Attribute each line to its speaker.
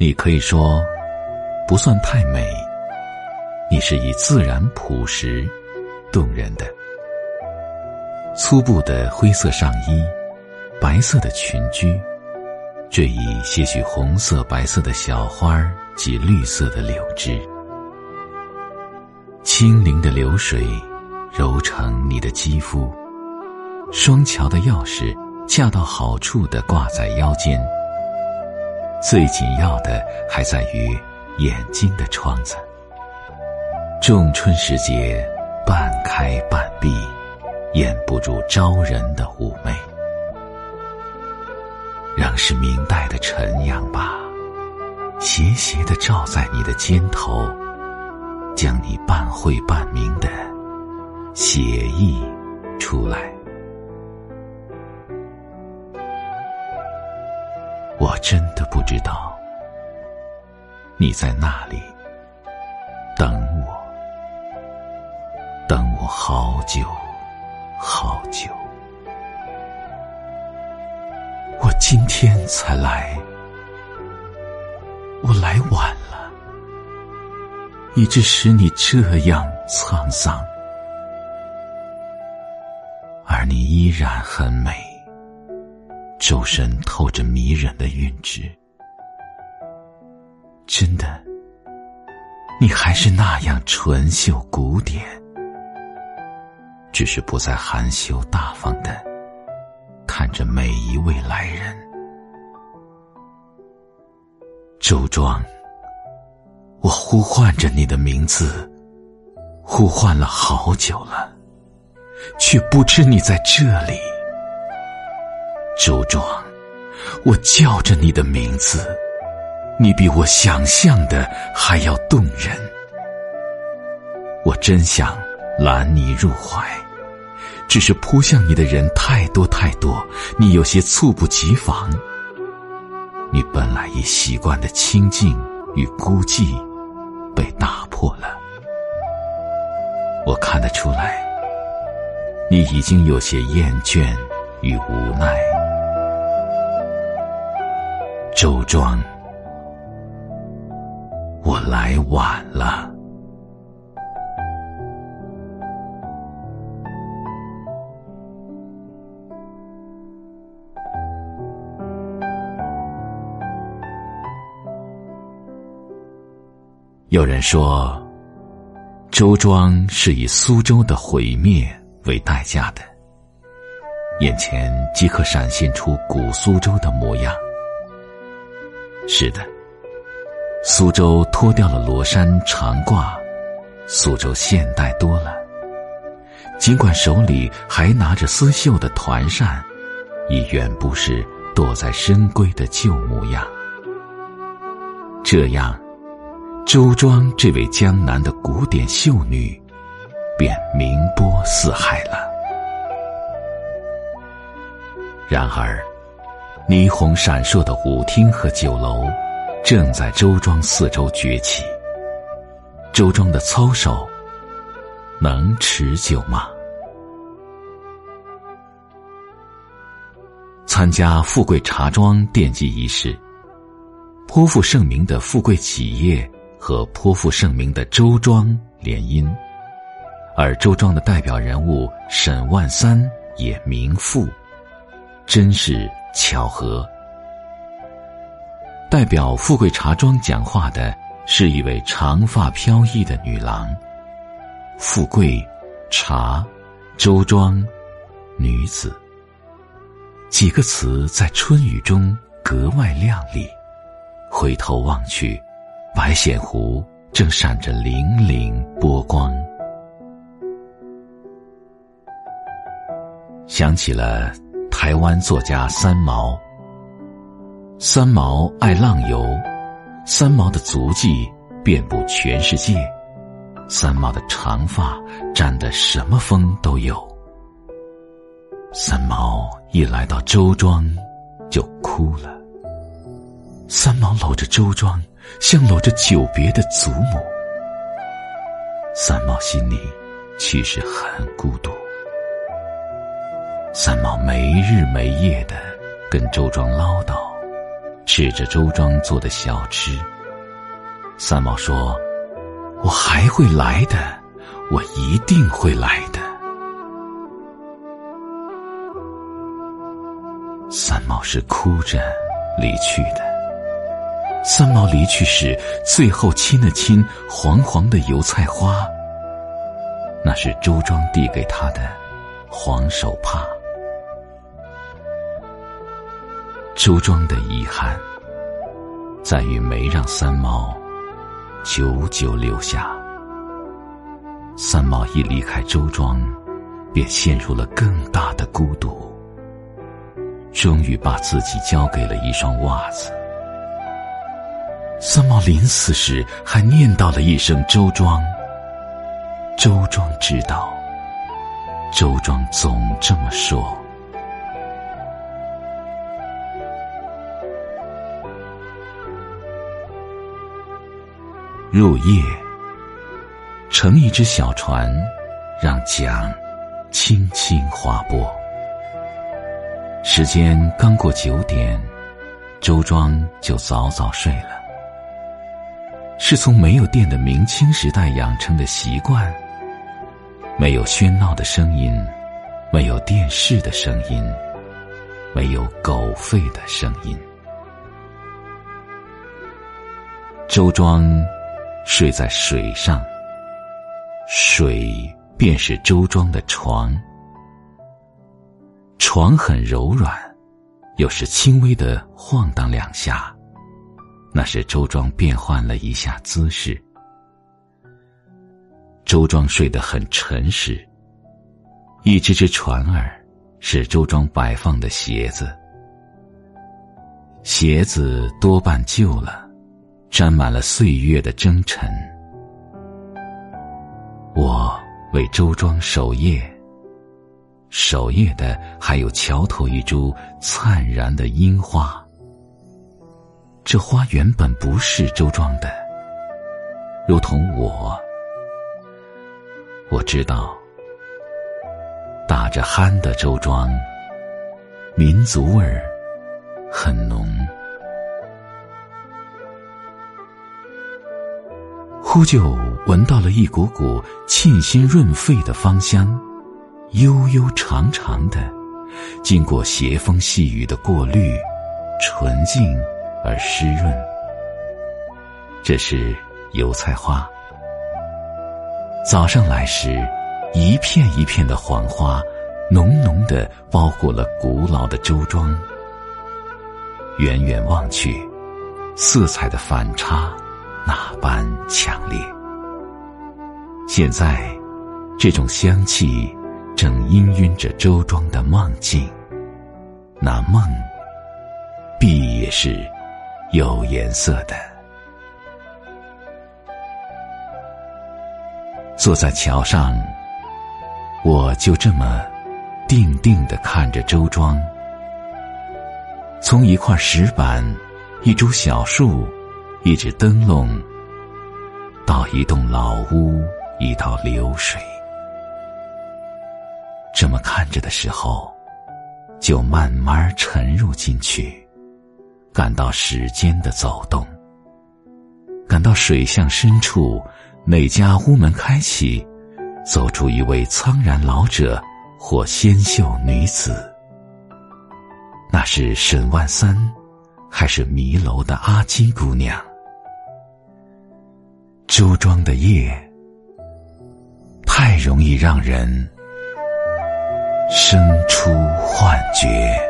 Speaker 1: 你可以说不算太美，你是以自然朴实、动人的。粗布的灰色上衣，白色的裙裾，缀以些许红色、白色的小花及绿色的柳枝，清灵的流水揉成你的肌肤，双桥的钥匙恰到好处的挂在腰间。最紧要的还在于眼睛的窗子，仲春时节，半开半闭，掩不住招人的妩媚。仍是明代的晨阳吧，斜斜的照在你的肩头，将你半晦半明的写意出来。真的不知道，你在那里等我，等我好久好久。我今天才来，我来晚了，以致使你这样沧桑，而你依然很美。周身透着迷人的韵致，真的，你还是那样纯秀古典，只是不再含羞大方的看着每一位来人。周庄，我呼唤着你的名字，呼唤了好久了，却不知你在这里。周庄，我叫着你的名字，你比我想象的还要动人。我真想揽你入怀，只是扑向你的人太多太多，你有些猝不及防。你本来已习惯的清静与孤寂，被打破了。我看得出来，你已经有些厌倦与无奈。周庄，我来晚了。有人说，周庄是以苏州的毁灭为代价的，眼前即可闪现出古苏州的模样。是的，苏州脱掉了罗衫长褂，苏州现代多了。尽管手里还拿着丝绣的团扇，已远不是躲在深闺的旧模样。这样，周庄这位江南的古典秀女，便名播四海了。然而。霓虹闪烁的舞厅和酒楼，正在周庄四周崛起。周庄的操守能持久吗？参加富贵茶庄奠基仪式，颇负盛名的富贵企业和颇负盛名的周庄联姻，而周庄的代表人物沈万三也名副，真是。巧合。代表富贵茶庄讲话的是一位长发飘逸的女郎。富贵，茶，周庄，女子。几个词在春雨中格外亮丽。回头望去，白显湖正闪着粼粼波光。想起了。台湾作家三毛。三毛爱浪游，三毛的足迹遍布全世界，三毛的长发沾的什么风都有。三毛一来到周庄，就哭了。三毛搂着周庄，像搂着久别的祖母。三毛心里其实很孤独。三毛没日没夜的跟周庄唠叨，吃着周庄做的小吃。三毛说：“我还会来的，我一定会来的。”三毛是哭着离去的。三毛离去时，最后亲了亲黄黄的油菜花，那是周庄递给他的黄手帕。周庄的遗憾，在于没让三毛久久留下。三毛一离开周庄，便陷入了更大的孤独，终于把自己交给了一双袜子。三毛临死时还念叨了一声“周庄”，周庄知道，周庄总这么说。入夜，乘一只小船，让桨轻轻划拨。时间刚过九点，周庄就早早睡了。是从没有电的明清时代养成的习惯。没有喧闹的声音，没有电视的声音，没有狗吠的声音。周庄睡在水上，水便是周庄的床。床很柔软，有时轻微的晃荡两下。那是周庄变换了一下姿势。周庄睡得很沉实。一只只船儿，是周庄摆放的鞋子。鞋子多半旧了，沾满了岁月的征尘。我为周庄守夜。守夜的还有桥头一株灿然的樱花。这花原本不是周庄的，如同我，我知道，打着鼾的周庄，民族味儿很浓。忽就闻到了一股股沁心润肺的芳香，悠悠长长的，经过斜风细雨的过滤，纯净。而湿润，这是油菜花。早上来时，一片一片的黄花，浓浓的包裹了古老的周庄。远远望去，色彩的反差那般强烈。现在，这种香气正氤氲着周庄的梦境。那梦，必也是。有颜色的，坐在桥上，我就这么定定的看着周庄。从一块石板、一株小树、一只灯笼，到一栋老屋、一道流水，这么看着的时候，就慢慢沉入进去。感到时间的走动，感到水巷深处哪家屋门开启，走出一位苍然老者或纤秀女子。那是沈万三，还是迷楼的阿金姑娘？周庄的夜，太容易让人生出幻觉。